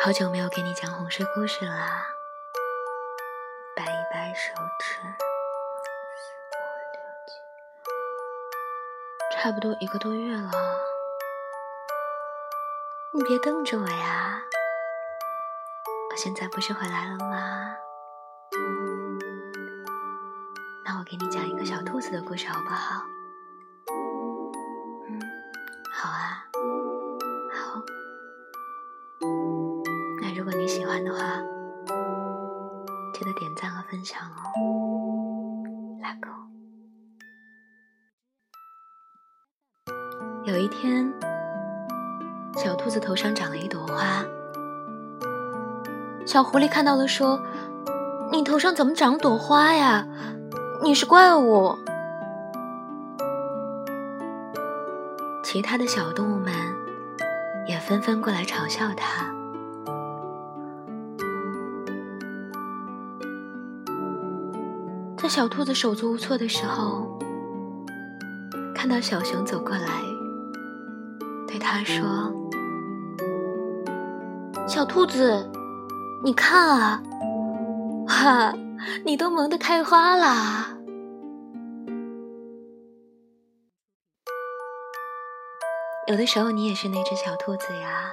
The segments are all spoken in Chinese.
好久没有给你讲哄睡故事啦，摆一摆手指，差不多一个多月了。你别瞪着我呀，我现在不是回来了吗？那我给你讲一个小兔子的故事好不好？欢的话，记得点赞和分享哦。拉钩。有一天，小兔子头上长了一朵花，小狐狸看到了，说：“你头上怎么长朵花呀？你是怪物。”其他的小动物们也纷纷过来嘲笑它。在小兔子手足无措的时候，看到小熊走过来，对它说：“小兔子，你看啊，哈，你都萌得开花啦！有的时候你也是那只小兔子呀，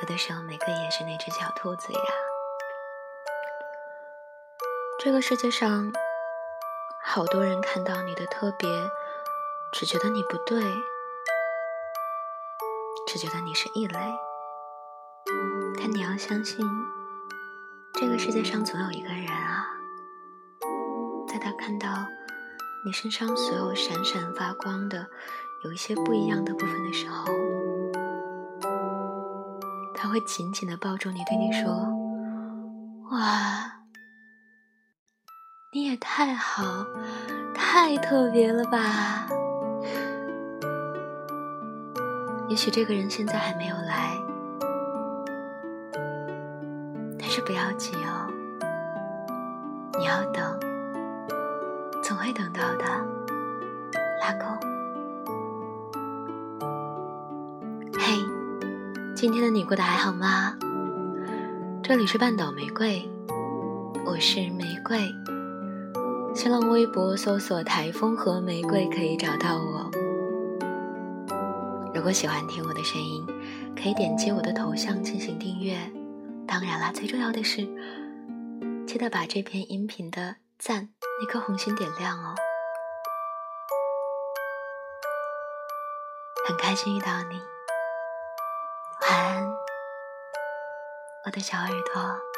有的时候玫瑰也是那只小兔子呀。”这个世界上，好多人看到你的特别，只觉得你不对，只觉得你是异类。但你要相信，这个世界上总有一个人啊，在他看到你身上所有闪闪发光的、有一些不一样的部分的时候，他会紧紧的抱住你，对你说：“哇。”你也太好，太特别了吧！也许这个人现在还没有来，但是不要急哦，你要等，总会等到的。拉钩。嘿，今天的你过得还好吗？这里是半岛玫瑰，我是玫瑰。新浪微博搜索“台风和玫瑰”可以找到我。如果喜欢听我的声音，可以点击我的头像进行订阅。当然啦，最重要的是，记得把这篇音频的赞那颗红心点亮哦。很开心遇到你，晚安，我的小耳朵。